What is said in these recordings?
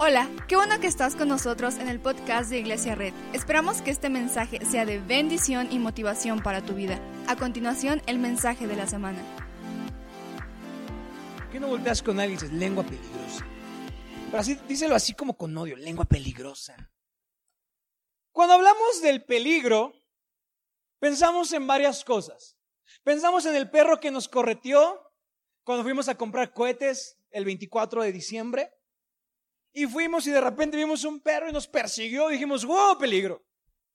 Hola, qué bueno que estás con nosotros en el podcast de Iglesia Red. Esperamos que este mensaje sea de bendición y motivación para tu vida. A continuación, el mensaje de la semana. ¿Por qué no volteas con alguien y dices lengua peligrosa? Pero así, díselo así como con odio, lengua peligrosa. Cuando hablamos del peligro, pensamos en varias cosas. Pensamos en el perro que nos correteó cuando fuimos a comprar cohetes el 24 de diciembre. Y fuimos y de repente vimos un perro y nos persiguió. Dijimos, wow, peligro.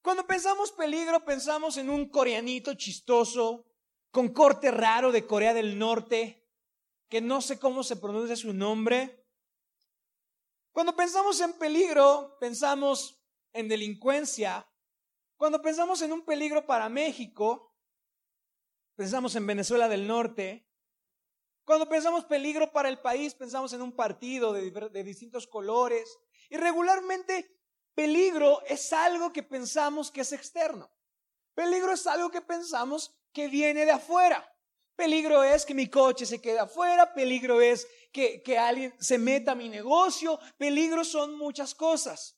Cuando pensamos peligro, pensamos en un coreanito chistoso, con corte raro de Corea del Norte, que no sé cómo se pronuncia su nombre. Cuando pensamos en peligro, pensamos en delincuencia. Cuando pensamos en un peligro para México, pensamos en Venezuela del Norte. Cuando pensamos peligro para el país, pensamos en un partido de, de, distintos colores. Y regularmente peligro es algo que pensamos que es externo. Peligro es algo que pensamos que viene de afuera. Peligro es que mi coche se quede afuera. Peligro es que, que alguien se meta a mi negocio. Peligro son muchas cosas.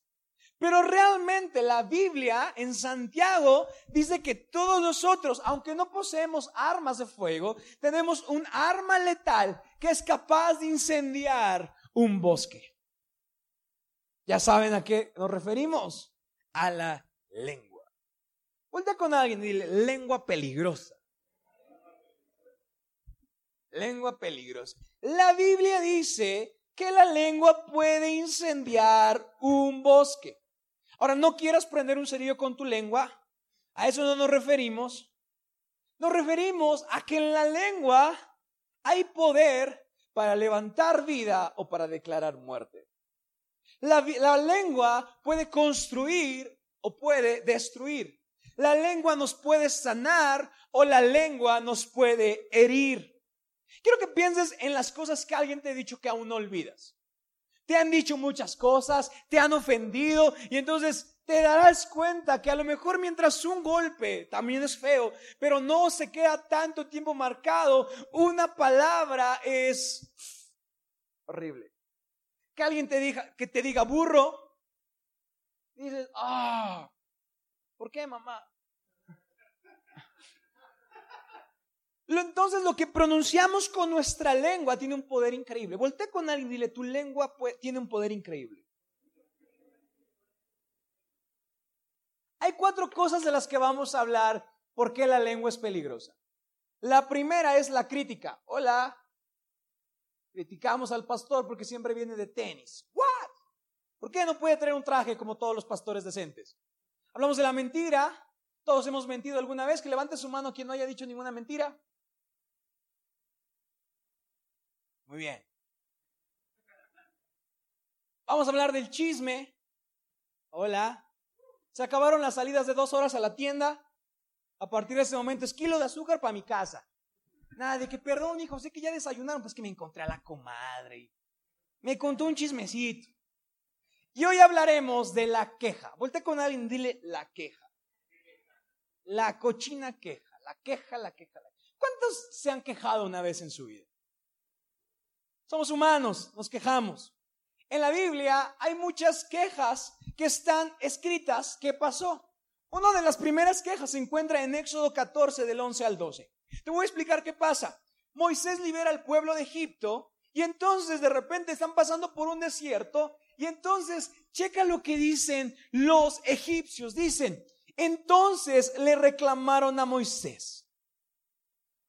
Pero realmente la Biblia en Santiago dice que todos nosotros, aunque no poseemos armas de fuego, tenemos un arma letal que es capaz de incendiar un bosque. Ya saben a qué nos referimos. A la lengua. Vuelta con alguien y dile, lengua peligrosa. Lengua peligrosa. La Biblia dice que la lengua puede incendiar un bosque. Ahora, no quieras prender un cerillo con tu lengua. A eso no nos referimos. Nos referimos a que en la lengua hay poder para levantar vida o para declarar muerte. La, la, lengua puede construir o puede destruir. La lengua nos puede sanar o la lengua nos puede herir. Quiero que pienses en las cosas que alguien te ha dicho que aún no olvidas. Te han dicho muchas cosas, te han ofendido y entonces te darás cuenta que a lo mejor mientras un golpe también es feo, pero no se queda tanto tiempo marcado, una palabra es horrible. Que alguien te diga, que te diga burro, dices, ah, ¿por qué mamá? Entonces lo que pronunciamos con nuestra lengua tiene un poder increíble. Voltea con alguien y dile, tu lengua tiene un poder increíble. Hay cuatro cosas de las que vamos a hablar por qué la lengua es peligrosa. La primera es la crítica. Hola. Criticamos al pastor porque siempre viene de tenis. ¿What? ¿Por qué no puede traer un traje como todos los pastores decentes? Hablamos de la mentira. Todos hemos mentido alguna vez. Que levante su mano quien no haya dicho ninguna mentira. Muy bien. Vamos a hablar del chisme. Hola. Se acabaron las salidas de dos horas a la tienda. A partir de ese momento es kilo de azúcar para mi casa. Nada de que, perdón, hijo, sé que ya desayunaron, pues que me encontré a la comadre. Me contó un chismecito. Y hoy hablaremos de la queja. Volte con alguien, dile la queja. La cochina queja. La queja, la queja. La... ¿Cuántos se han quejado una vez en su vida? Somos humanos, nos quejamos. En la Biblia hay muchas quejas que están escritas ¿Qué pasó. Una de las primeras quejas se encuentra en Éxodo 14 del 11 al 12. Te voy a explicar qué pasa. Moisés libera al pueblo de Egipto y entonces de repente están pasando por un desierto y entonces checa lo que dicen los egipcios. Dicen, entonces le reclamaron a Moisés.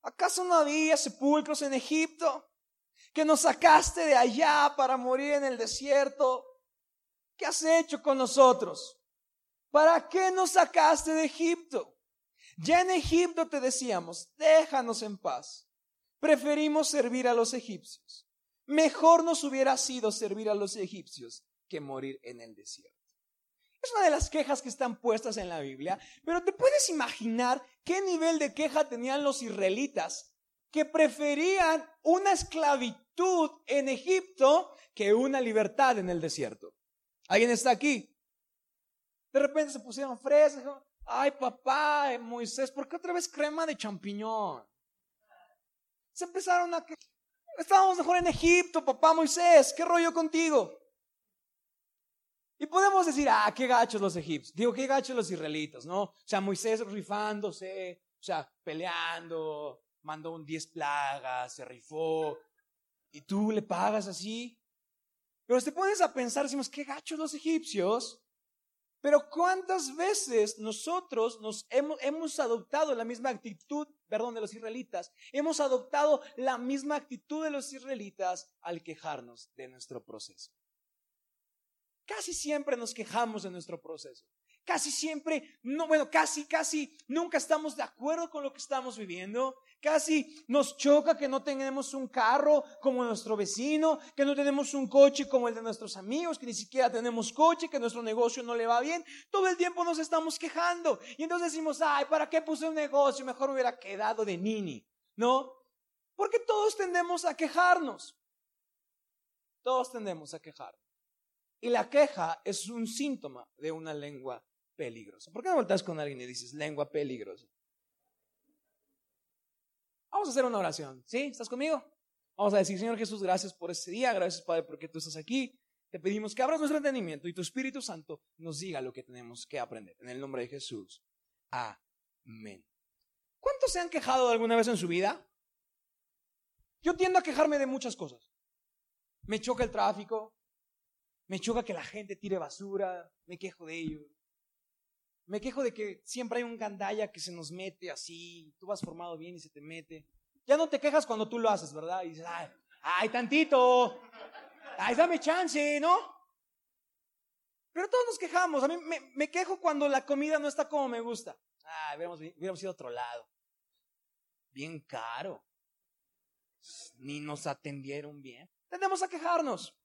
¿Acaso no había sepulcros en Egipto? Que nos sacaste de allá para morir en el desierto. ¿Qué has hecho con nosotros? ¿Para qué nos sacaste de Egipto? Ya en Egipto te decíamos, déjanos en paz. Preferimos servir a los egipcios. Mejor nos hubiera sido servir a los egipcios que morir en el desierto. Es una de las quejas que están puestas en la Biblia, pero te puedes imaginar qué nivel de queja tenían los israelitas que preferían una esclavitud en Egipto que una libertad en el desierto. ¿Alguien está aquí? De repente se pusieron fresas. Ay, papá, Moisés, ¿por qué otra vez crema de champiñón? Se empezaron a... Estábamos mejor en Egipto, papá Moisés, ¿qué rollo contigo? Y podemos decir, ah, qué gachos los egipcios. Digo, qué gachos los israelitas, ¿no? O sea, Moisés rifándose, o sea, peleando, mandó un diez plagas, se rifó. Y tú le pagas así. Pero te pones a pensar, decimos, qué gachos los egipcios. Pero cuántas veces nosotros nos hemos, hemos, adoptado la misma actitud, perdón, de los israelitas, hemos adoptado la misma actitud de los israelitas al quejarnos de nuestro proceso. Casi siempre nos quejamos de nuestro proceso. Casi siempre, no, bueno, casi, casi nunca estamos de acuerdo con lo que estamos viviendo. Casi nos choca que no tenemos un carro como nuestro vecino, que no tenemos un coche como el de nuestros amigos, que ni siquiera tenemos coche, que nuestro negocio no le va bien. Todo el tiempo nos estamos quejando. Y entonces decimos, ay, ¿para qué puse un negocio? Mejor hubiera quedado de nini. ¿No? Porque todos tendemos a quejarnos. Todos tendemos a quejarnos. Y la queja es un síntoma de una lengua peligrosa. ¿Por qué no volteas con alguien y dices lengua peligrosa? Vamos a hacer una oración, ¿sí? ¿Estás conmigo? Vamos a decir, Señor Jesús, gracias por este día, gracias Padre porque tú estás aquí. Te pedimos que abras nuestro entendimiento y tu Espíritu Santo nos diga lo que tenemos que aprender. En el nombre de Jesús. Amén. ¿Cuántos se han quejado alguna vez en su vida? Yo tiendo a quejarme de muchas cosas. Me choca el tráfico, me choca que la gente tire basura, me quejo de ello. Me quejo de que siempre hay un gandalla que se nos mete así, tú vas formado bien y se te mete. Ya no te quejas cuando tú lo haces, ¿verdad? Y dices, ay, ay, tantito, ay, dame chance, ¿no? Pero todos nos quejamos. A mí me, quejo cuando la comida no está como me gusta. Ay, hubiéramos, hubiéramos ido a otro lado. Bien caro. Ni nos atendieron bien. Tendemos a quejarnos.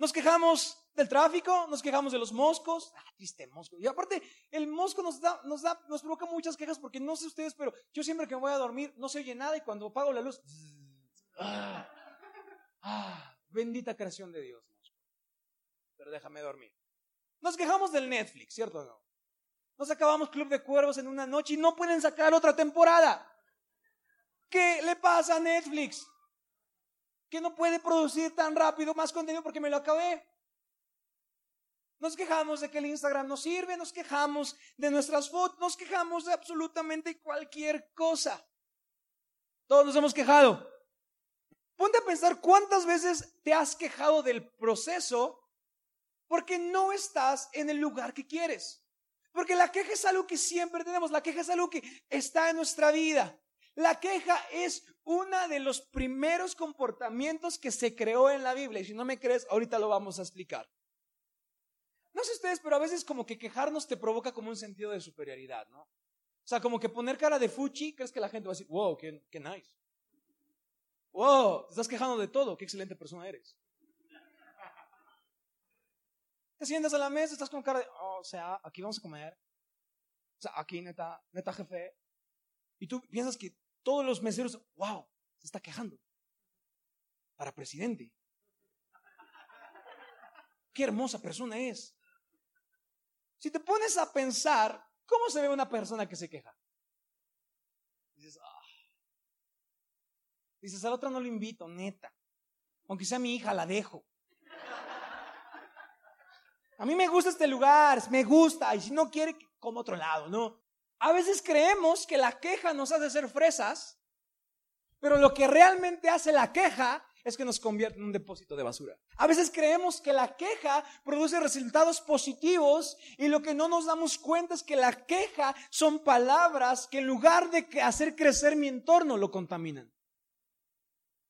Nos quejamos del tráfico, nos quejamos de los moscos. Ah, triste mosco. Y aparte, el mosco nos da, nos da, nos provoca muchas quejas porque no sé ustedes, pero yo siempre que me voy a dormir no se oye nada y cuando apago la luz, ah, ah, bendita creación de Dios, mosco. Pero déjame dormir. Nos quejamos del Netflix, ¿cierto o no? Nos acabamos Club de Cuervos en una noche y no pueden sacar otra temporada. ¿Qué le pasa a Netflix? Que no puede producir tan rápido más contenido porque me lo acabé. Nos quejamos de que el Instagram no sirve, nos quejamos de nuestras fotos, nos quejamos de absolutamente cualquier cosa. Todos nos hemos quejado. Ponte a pensar cuántas veces te has quejado del proceso porque no estás en el lugar que quieres. Porque la queja es algo que siempre tenemos, la queja es algo que está en nuestra vida. La queja es uno de los primeros comportamientos que se creó en la Biblia. Y si no me crees, ahorita lo vamos a explicar. No sé ustedes, pero a veces como que quejarnos te provoca como un sentido de superioridad, ¿no? O sea, como que poner cara de fuchi, crees que la gente va a decir, wow, qué, qué nice. Wow, te estás quejando de todo, qué excelente persona eres. Te sientas a la mesa, estás con cara de, oh, o sea, aquí vamos a comer. O sea, aquí neta, neta jefe, y tú piensas que todos los meseros, wow, se está quejando. Para presidente. Qué hermosa persona es. Si te pones a pensar, ¿cómo se ve una persona que se queja? Dices, ah. Dices, a la otra no lo invito, neta. Aunque sea mi hija, la dejo. A mí me gusta este lugar, me gusta, y si no quiere, como otro lado, ¿no? A veces creemos que la queja nos hace ser fresas, pero lo que realmente hace la queja es que nos convierte en un depósito de basura. A veces creemos que la queja produce resultados positivos y lo que no nos damos cuenta es que la queja son palabras que en lugar de hacer crecer mi entorno lo contaminan.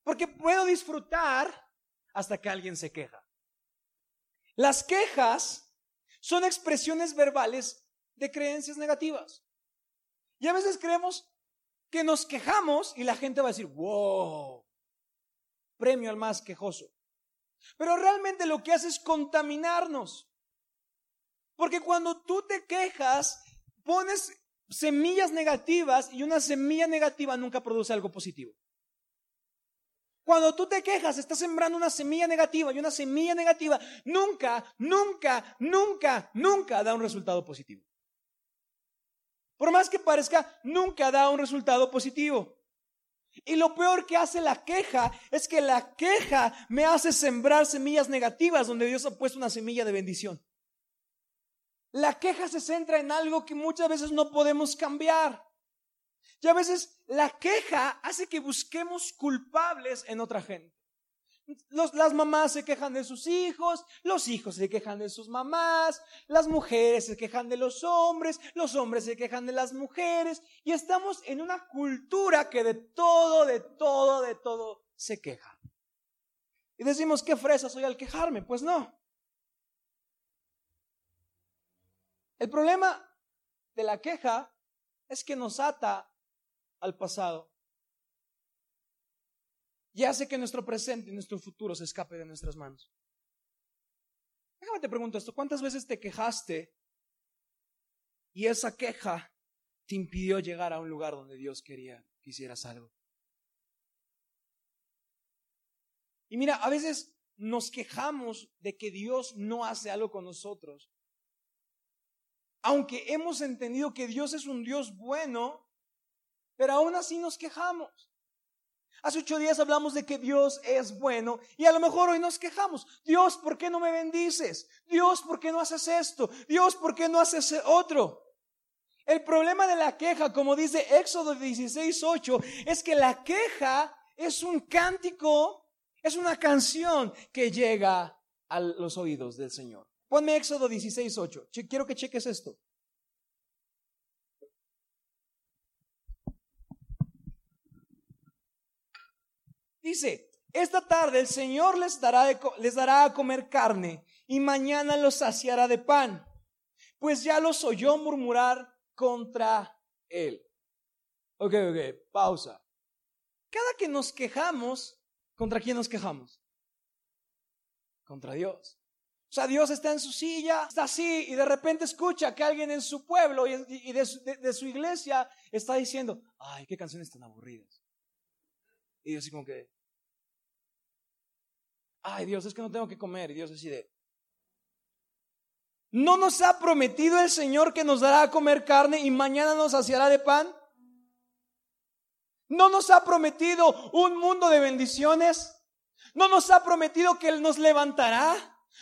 Porque puedo disfrutar hasta que alguien se queja. Las quejas son expresiones verbales de creencias negativas. Y a veces creemos que nos quejamos y la gente va a decir, wow, premio al más quejoso. Pero realmente lo que hace es contaminarnos. Porque cuando tú te quejas, pones semillas negativas y una semilla negativa nunca produce algo positivo. Cuando tú te quejas, estás sembrando una semilla negativa y una semilla negativa nunca, nunca, nunca, nunca da un resultado positivo. Por más que parezca, nunca da un resultado positivo. Y lo peor que hace la queja es que la queja me hace sembrar semillas negativas donde Dios ha puesto una semilla de bendición. La queja se centra en algo que muchas veces no podemos cambiar. Y a veces la queja hace que busquemos culpables en otra gente. Las mamás se quejan de sus hijos, los hijos se quejan de sus mamás, las mujeres se quejan de los hombres, los hombres se quejan de las mujeres, y estamos en una cultura que de todo, de todo, de todo se queja. Y decimos, ¿qué fresa soy al quejarme? Pues no. El problema de la queja es que nos ata al pasado y hace que nuestro presente y nuestro futuro se escape de nuestras manos. Déjame te pregunto esto, ¿cuántas veces te quejaste y esa queja te impidió llegar a un lugar donde Dios quería que hicieras algo? Y mira, a veces nos quejamos de que Dios no hace algo con nosotros aunque hemos entendido que Dios es un Dios bueno, pero aún así nos quejamos. Hace ocho días hablamos de que Dios es bueno y a lo mejor hoy nos quejamos. Dios, ¿por qué no me bendices? Dios, ¿por qué no haces esto? Dios, ¿por qué no haces otro? El problema de la queja, como dice Éxodo 16, 8, es que la queja es un cántico, es una canción que llega a los oídos del Señor. Ponme Éxodo 16, 8. Quiero que cheques esto. Dice, esta tarde el Señor les dará, les dará a comer carne y mañana los saciará de pan, pues ya los oyó murmurar contra él. Ok, ok, pausa. Cada que nos quejamos, ¿contra quién nos quejamos? Contra Dios. O sea, Dios está en su silla, está así, y de repente escucha que alguien en su pueblo y, de, su, iglesia está diciendo, ay, qué canciones tan aburridas. Y Dios así como que, ay Dios, es que no tengo que comer. Y Dios así de, ¿no nos ha prometido el Señor que nos dará a comer carne y mañana nos saciará de pan? ¿No nos ha prometido un mundo de bendiciones? ¿No nos ha prometido que Él nos levantará?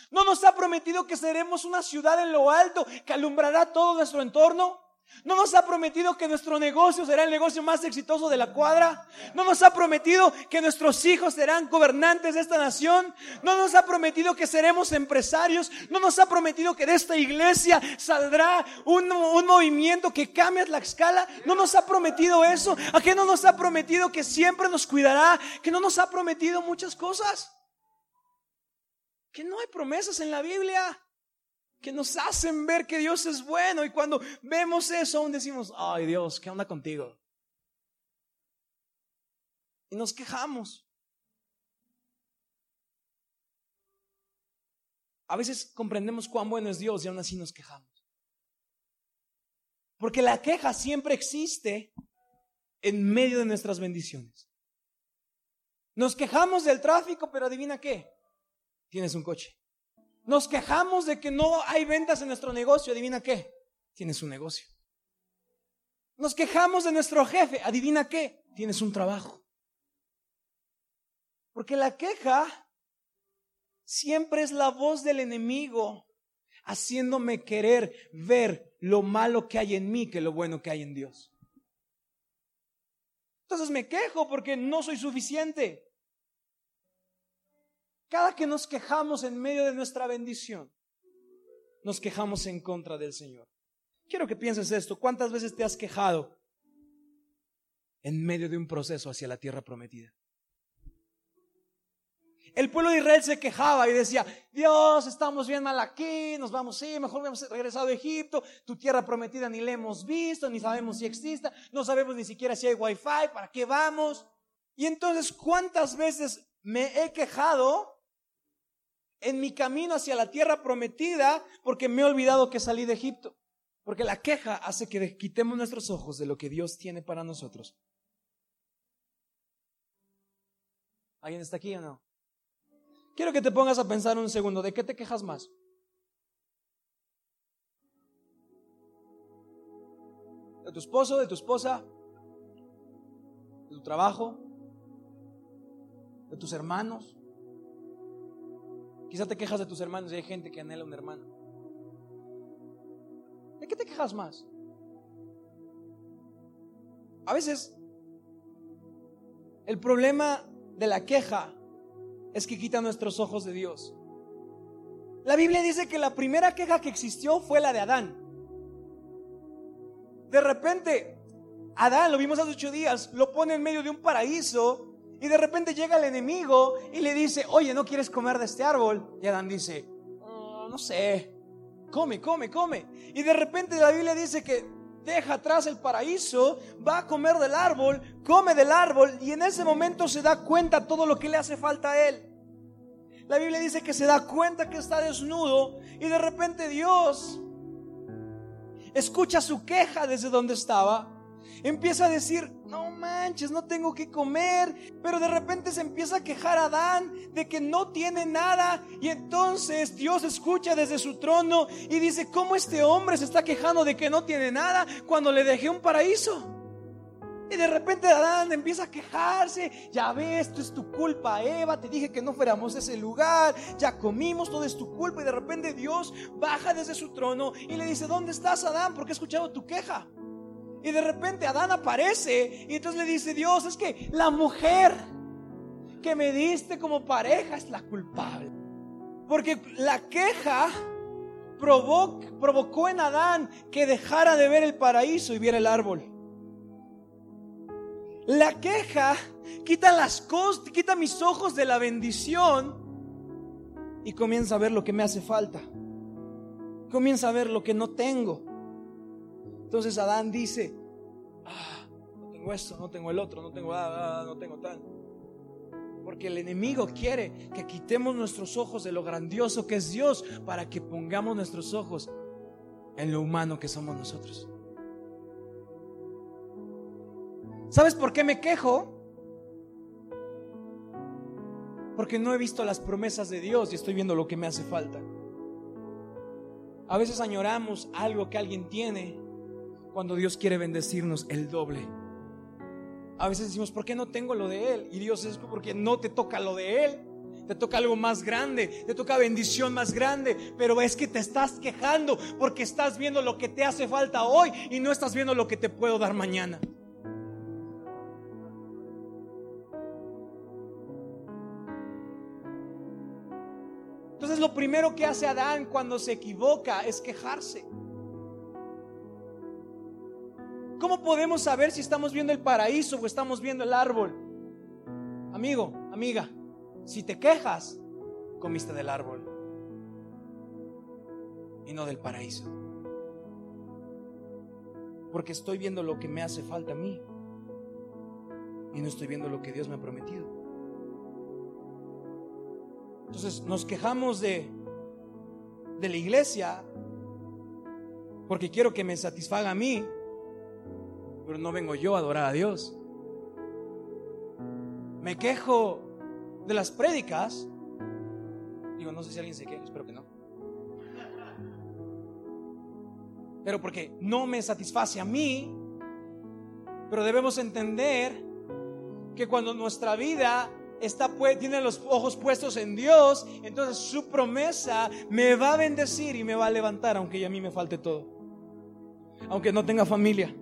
¿No nos ha prometido que seremos una ciudad en lo alto que alumbrará todo nuestro entorno? ¿No nos ha prometido que nuestro negocio será el negocio más exitoso de la cuadra? ¿No nos ha prometido que nuestros hijos serán gobernantes de esta nación? ¿No nos ha prometido que seremos empresarios? ¿No nos ha prometido que de esta iglesia saldrá un, un movimiento que cambie la escala? ¿No nos ha prometido eso? ¿A qué no nos ha prometido que siempre nos cuidará? ¿Que no nos ha prometido muchas cosas? que no hay promesas en la Biblia que nos hacen ver que Dios es bueno y cuando vemos eso aún decimos, ay Dios, ¿qué onda contigo? Y nos quejamos. A veces comprendemos cuán bueno es Dios y aún así nos quejamos. Porque la queja siempre existe en medio de nuestras bendiciones. Nos quejamos del tráfico, pero adivina qué, tienes un coche. Nos quejamos de que no hay ventas en nuestro negocio, adivina qué, tienes un negocio. Nos quejamos de nuestro jefe, adivina qué, tienes un trabajo. Porque la queja siempre es la voz del enemigo haciéndome querer ver lo malo que hay en mí que lo bueno que hay en Dios. Entonces me quejo porque no soy suficiente. Cada que nos quejamos en medio de nuestra bendición, nos quejamos en contra del Señor. Quiero que pienses esto. ¿Cuántas veces te has quejado en medio de un proceso hacia la tierra prometida? El pueblo de Israel se quejaba y decía, Dios, estamos bien mal aquí, nos vamos, sí, mejor hemos regresado a Egipto, tu tierra prometida ni la hemos visto, ni sabemos si exista, no sabemos ni siquiera si hay wifi, ¿para qué vamos? Y entonces, ¿cuántas veces me he quejado en mi camino hacia la tierra prometida porque me he olvidado que salí de Egipto. Porque la queja hace que quitemos nuestros ojos de lo que Dios tiene para nosotros. ¿Alguien está aquí o no? Quiero que te pongas a pensar un segundo, ¿de qué te quejas más? ¿De tu esposo, de tu esposa? ¿De tu trabajo? ¿De tus hermanos? Quizá te quejas de tus hermanos y hay gente que anhela un hermano. qué te quejas más? A veces el problema de la queja es que quita nuestros ojos de Dios. La Biblia dice que la primera queja que existió fue la de Adán. De repente, Adán, lo vimos hace ocho días, lo pone en medio de un paraíso y de repente llega el enemigo y le dice, oye, ¿no quieres comer de este árbol? Y Adán dice, oh, no sé, come, come, come. Y de repente la Biblia dice que deja atrás el paraíso, va a comer del árbol, come del árbol y en ese momento se da cuenta todo lo que le hace falta a él. La Biblia dice que se da cuenta que está desnudo y de repente Dios escucha su queja desde donde estaba empieza a decir, no manches, no tengo que comer, pero de repente se empieza a quejar a Adán de que no tiene nada y entonces Dios escucha desde su trono y dice, ¿cómo este hombre se está quejando de que no tiene nada cuando le dejé un paraíso? Y de repente Adán empieza a quejarse, ya ves, esto es tu culpa, Eva, te dije que no fuéramos a ese lugar, ya comimos, todo es tu culpa. Y de repente Dios baja desde su trono y le dice, ¿dónde estás Adán? Porque he escuchado tu queja. Y de repente Adán aparece y entonces le dice Dios, es que la mujer que me diste como pareja es la culpable. Porque la queja provocó, en Adán que dejara de ver el paraíso y viera el árbol. La queja quita las cosas, quita mis ojos de la bendición y comienza a ver lo que me hace falta. Comienza a ver lo que no tengo. Entonces Adán dice, ah, no tengo esto, no tengo el otro, no tengo nada, no tengo tal. Porque el enemigo quiere que quitemos nuestros ojos de lo grandioso que es Dios para que pongamos nuestros ojos en lo humano que somos nosotros. ¿Sabes por qué me quejo? Porque no he visto las promesas de Dios y estoy viendo lo que me hace falta. A veces añoramos algo que alguien tiene cuando Dios quiere bendecirnos el doble. A veces decimos, ¿por qué no tengo lo de Él? Y Dios es porque no te toca lo de Él. Te toca algo más grande, te toca bendición más grande, pero es que te estás quejando porque estás viendo lo que te hace falta hoy y no estás viendo lo que te puedo dar mañana. Entonces lo primero que hace Adán cuando se equivoca es quejarse. ¿Cómo podemos saber si estamos viendo el paraíso o estamos viendo el árbol? Amigo, amiga, si te quejas, comiste del árbol y no del paraíso. Porque estoy viendo lo que me hace falta a mí y no estoy viendo lo que Dios me ha prometido. Entonces nos quejamos de, de la iglesia porque quiero que me satisfaga a mí pero no vengo yo a adorar a Dios. Me quejo de las prédicas. Digo, no sé si alguien se queja, espero que no. Pero porque no me satisface a mí, pero debemos entender que cuando nuestra vida está tiene los ojos puestos en Dios, entonces su promesa me va a bendecir y me va a levantar aunque a mí me falte todo. Aunque no tenga familia,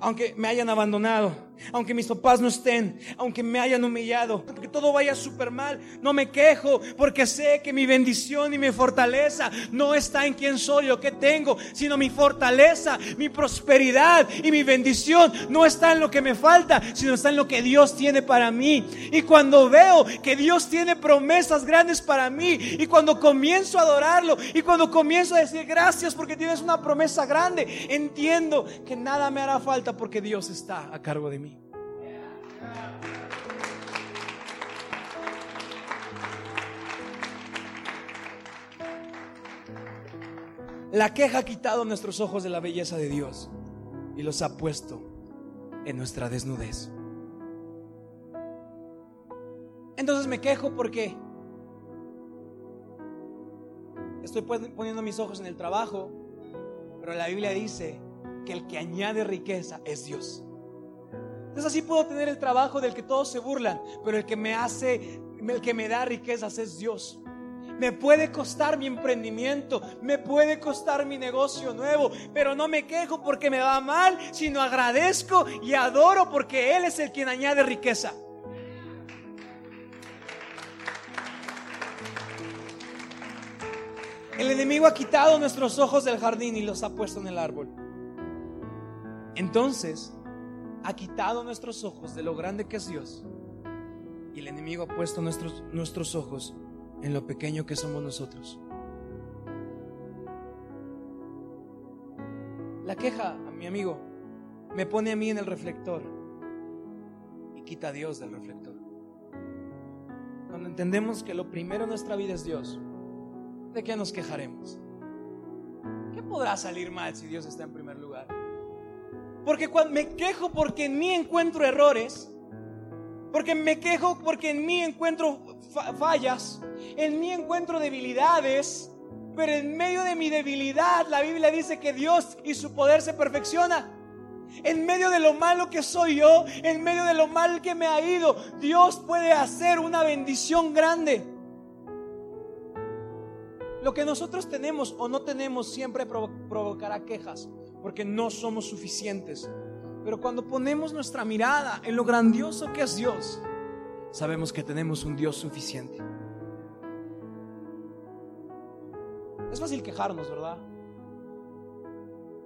aunque me hayan abandonado, aunque mis papás no estén, aunque me hayan humillado, porque todo vaya súper mal, no me quejo, porque sé que mi bendición y mi fortaleza no está en quién soy o qué tengo, sino mi fortaleza, mi prosperidad y mi bendición no está en lo que me falta, sino está en lo que Dios tiene para mí. Y cuando veo que Dios tiene promesas grandes para mí, y cuando comienzo a adorarlo, y cuando comienzo a decir gracias porque tienes una promesa grande, entiendo que nada me hará falta porque Dios está a cargo de mí. La queja ha quitado nuestros ojos de la belleza de Dios y los ha puesto en nuestra desnudez. Entonces me quejo porque estoy poniendo mis ojos en el trabajo, pero la Biblia dice que el que añade riqueza es Dios. Entonces así puedo tener el trabajo del que todos se burlan, pero el que me hace, el que me da riquezas es Dios. Me puede costar mi emprendimiento, me puede costar mi negocio nuevo, pero no me quejo porque me va mal, sino agradezco y adoro porque Él es el quien añade riqueza. El enemigo ha quitado nuestros ojos del jardín y los ha puesto en el árbol. Entonces, ha quitado nuestros ojos de lo grande que es Dios. Y el enemigo ha puesto nuestros, nuestros ojos en lo pequeño que somos nosotros. La queja, mi amigo, me pone a mí en el reflector y quita a Dios del reflector. Cuando entendemos que lo primero en nuestra vida es Dios, ¿de qué nos quejaremos? ¿Qué podrá salir mal si Dios está en primer lugar? Porque cuando me quejo porque en mí encuentro errores, porque me quejo porque en mí encuentro fallas, en mí encuentro debilidades, pero en medio de mi debilidad la Biblia dice que Dios y su poder se perfecciona. En medio de lo malo que soy yo, en medio de lo mal que me ha ido, Dios puede hacer una bendición grande. Lo que nosotros tenemos o no tenemos siempre provocará quejas, porque no somos suficientes. Pero cuando ponemos nuestra mirada en lo grandioso que es Dios, sabemos que tenemos un Dios suficiente. Es fácil quejarnos, ¿verdad?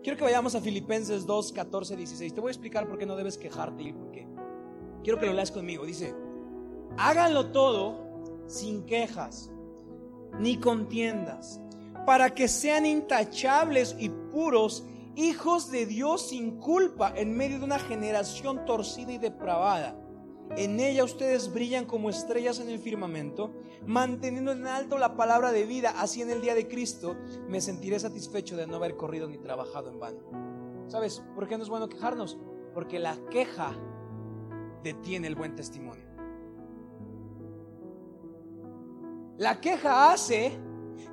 Quiero que vayamos a Filipenses 2, 14, 16. Te voy a explicar por qué no debes quejarte y por qué. Quiero que lo leas conmigo. Dice, háganlo todo sin quejas ni contiendas, para que sean intachables y puros, hijos de Dios sin culpa en medio de una generación torcida y depravada. En ella ustedes brillan como estrellas en el firmamento, manteniendo en alto la palabra de vida. Así en el día de Cristo me sentiré satisfecho de no haber corrido ni trabajado en vano. ¿Sabes por qué no es bueno quejarnos? Porque la queja detiene el buen testimonio. La queja hace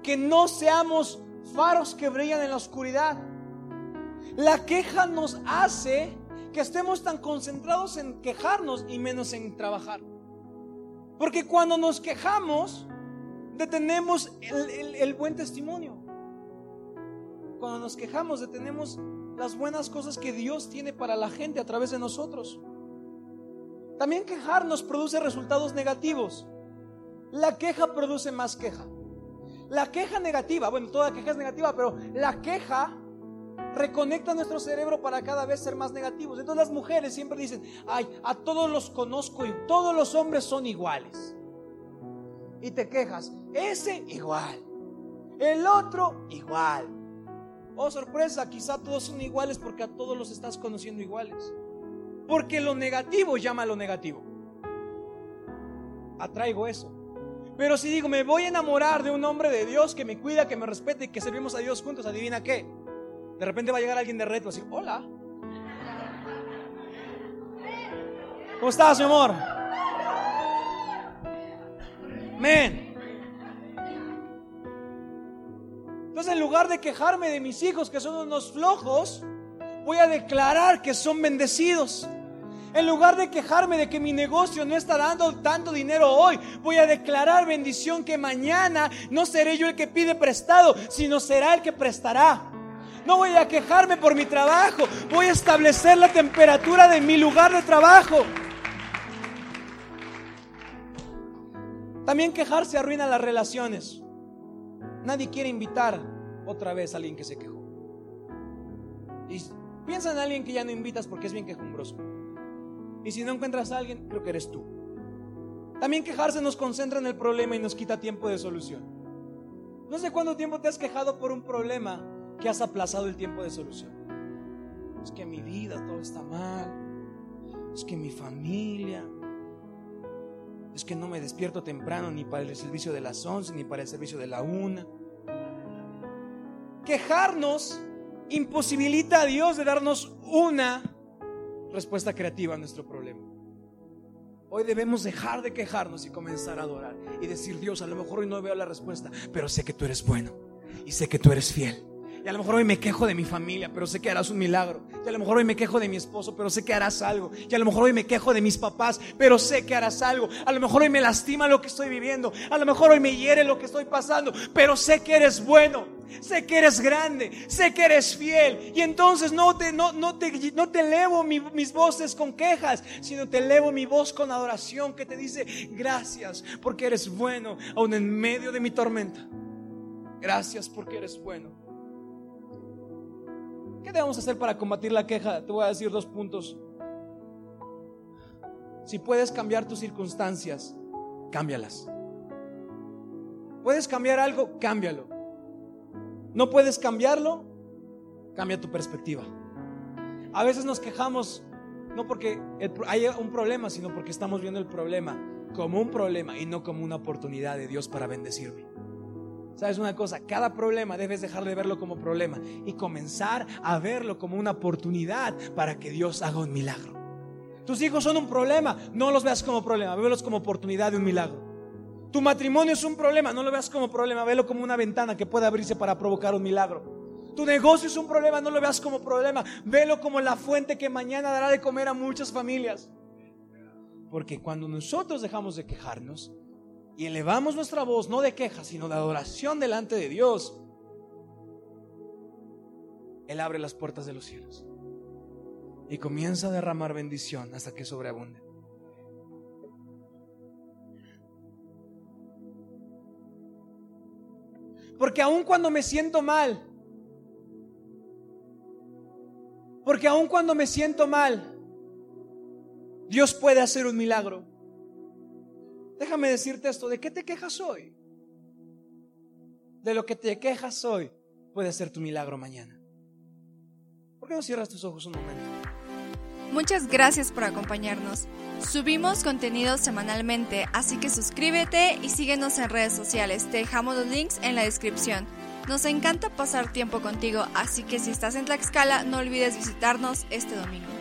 que no seamos faros que brillan en la oscuridad. La queja nos hace que estemos tan concentrados en quejarnos y menos en trabajar. Porque cuando nos quejamos, detenemos el, buen testimonio. Cuando nos quejamos, detenemos las buenas cosas que Dios tiene para la gente a través de nosotros. También quejarnos produce resultados negativos. La queja produce más queja. La queja negativa, bueno, toda queja es negativa, pero la queja reconecta nuestro cerebro para cada vez ser más negativos. Entonces las mujeres siempre dicen, ay, a todos los conozco y todos los hombres son iguales. Y te quejas, ese igual, el otro igual. Oh, sorpresa, quizá todos son iguales porque a todos los estás conociendo iguales. Porque lo negativo llama a lo negativo. Atraigo eso. Pero si digo, me voy a enamorar de un hombre de Dios que me cuida, que me respete y que servimos a Dios juntos, adivina qué. De repente va a llegar alguien de reto así, hola. ¿Cómo estás, mi amor? Men. Entonces, en lugar de quejarme de mis hijos que son unos flojos, voy a declarar que son bendecidos. En lugar de quejarme de que mi negocio no está dando tanto dinero hoy, voy a declarar bendición que mañana no seré yo el que pide prestado, sino será el que prestará. No voy a quejarme por mi trabajo. Voy a establecer la temperatura de mi lugar de trabajo. También quejarse arruina las relaciones. Nadie quiere invitar otra vez a alguien que se quejó. Y piensa en alguien que ya no invitas porque es bien quejumbroso. Y si no encuentras a alguien, creo que eres tú. También quejarse nos concentra en el problema y nos quita tiempo de solución. No sé cuánto tiempo te has quejado por un problema que has aplazado el tiempo de solución. Es que mi vida todo está mal. Es que mi familia. Es que no me despierto temprano ni para el servicio de las 11 ni para el servicio de la una. Quejarnos imposibilita a Dios de darnos una respuesta creativa a nuestro problema. Hoy debemos dejar de quejarnos y comenzar a adorar y decir, Dios, a lo mejor hoy no veo la respuesta, pero sé que tú eres bueno y sé que tú eres fiel Y a lo mejor hoy me quejo de mi familia, pero sé que harás un milagro. Y a lo mejor hoy me quejo de mi esposo, pero sé que harás algo. Y a lo mejor hoy me quejo de mis papás, pero sé que harás algo. A lo mejor hoy me lastima lo que estoy viviendo. A lo mejor hoy me hiere lo que estoy pasando, pero sé que eres bueno. Sé que eres grande, sé que eres fiel. Y entonces no te, no, no te, no te elevo mis voces con quejas, sino te elevo mi voz con adoración que te dice gracias porque eres bueno, aun en medio de mi tormenta. Gracias porque eres bueno. ¿Qué debemos hacer para combatir la queja? Te voy a decir dos puntos. Si puedes cambiar tus circunstancias, cámbialas. ¿Puedes cambiar algo? Cámbialo. ¿No puedes cambiarlo? Cambia tu perspectiva. A veces nos quejamos no porque haya un problema, sino porque estamos viendo el problema como un problema y no como una oportunidad de Dios para bendecirme. ¿Sabes una cosa? Cada problema debes dejar de verlo como problema y comenzar a verlo como una oportunidad para que Dios haga un milagro. Tus hijos son un problema, no los veas como problema, velos como oportunidad de un milagro. Tu matrimonio es un problema, no lo veas como problema, velo como una ventana que puede abrirse para provocar un milagro. Tu negocio es un problema, no lo veas como problema, velo como la fuente que mañana dará de comer a muchas familias. Porque cuando nosotros dejamos de quejarnos, y elevamos nuestra voz, no de queja, sino de adoración delante de Dios, Él abre las puertas de los cielos y comienza a derramar bendición hasta que sobreabunde. Porque aun cuando me siento mal, porque aun cuando me siento mal, Dios puede hacer un milagro. Déjame decirte esto, ¿de qué te quejas hoy? De lo que te quejas hoy puede ser tu milagro mañana. ¿Por qué no cierras tus ojos un momento? Muchas gracias por acompañarnos. Subimos contenido semanalmente, así que suscríbete y síguenos en redes sociales. Te dejamos los links en la descripción. Nos encanta pasar tiempo contigo, así que si estás en Tlaxcala no olvides visitarnos este domingo.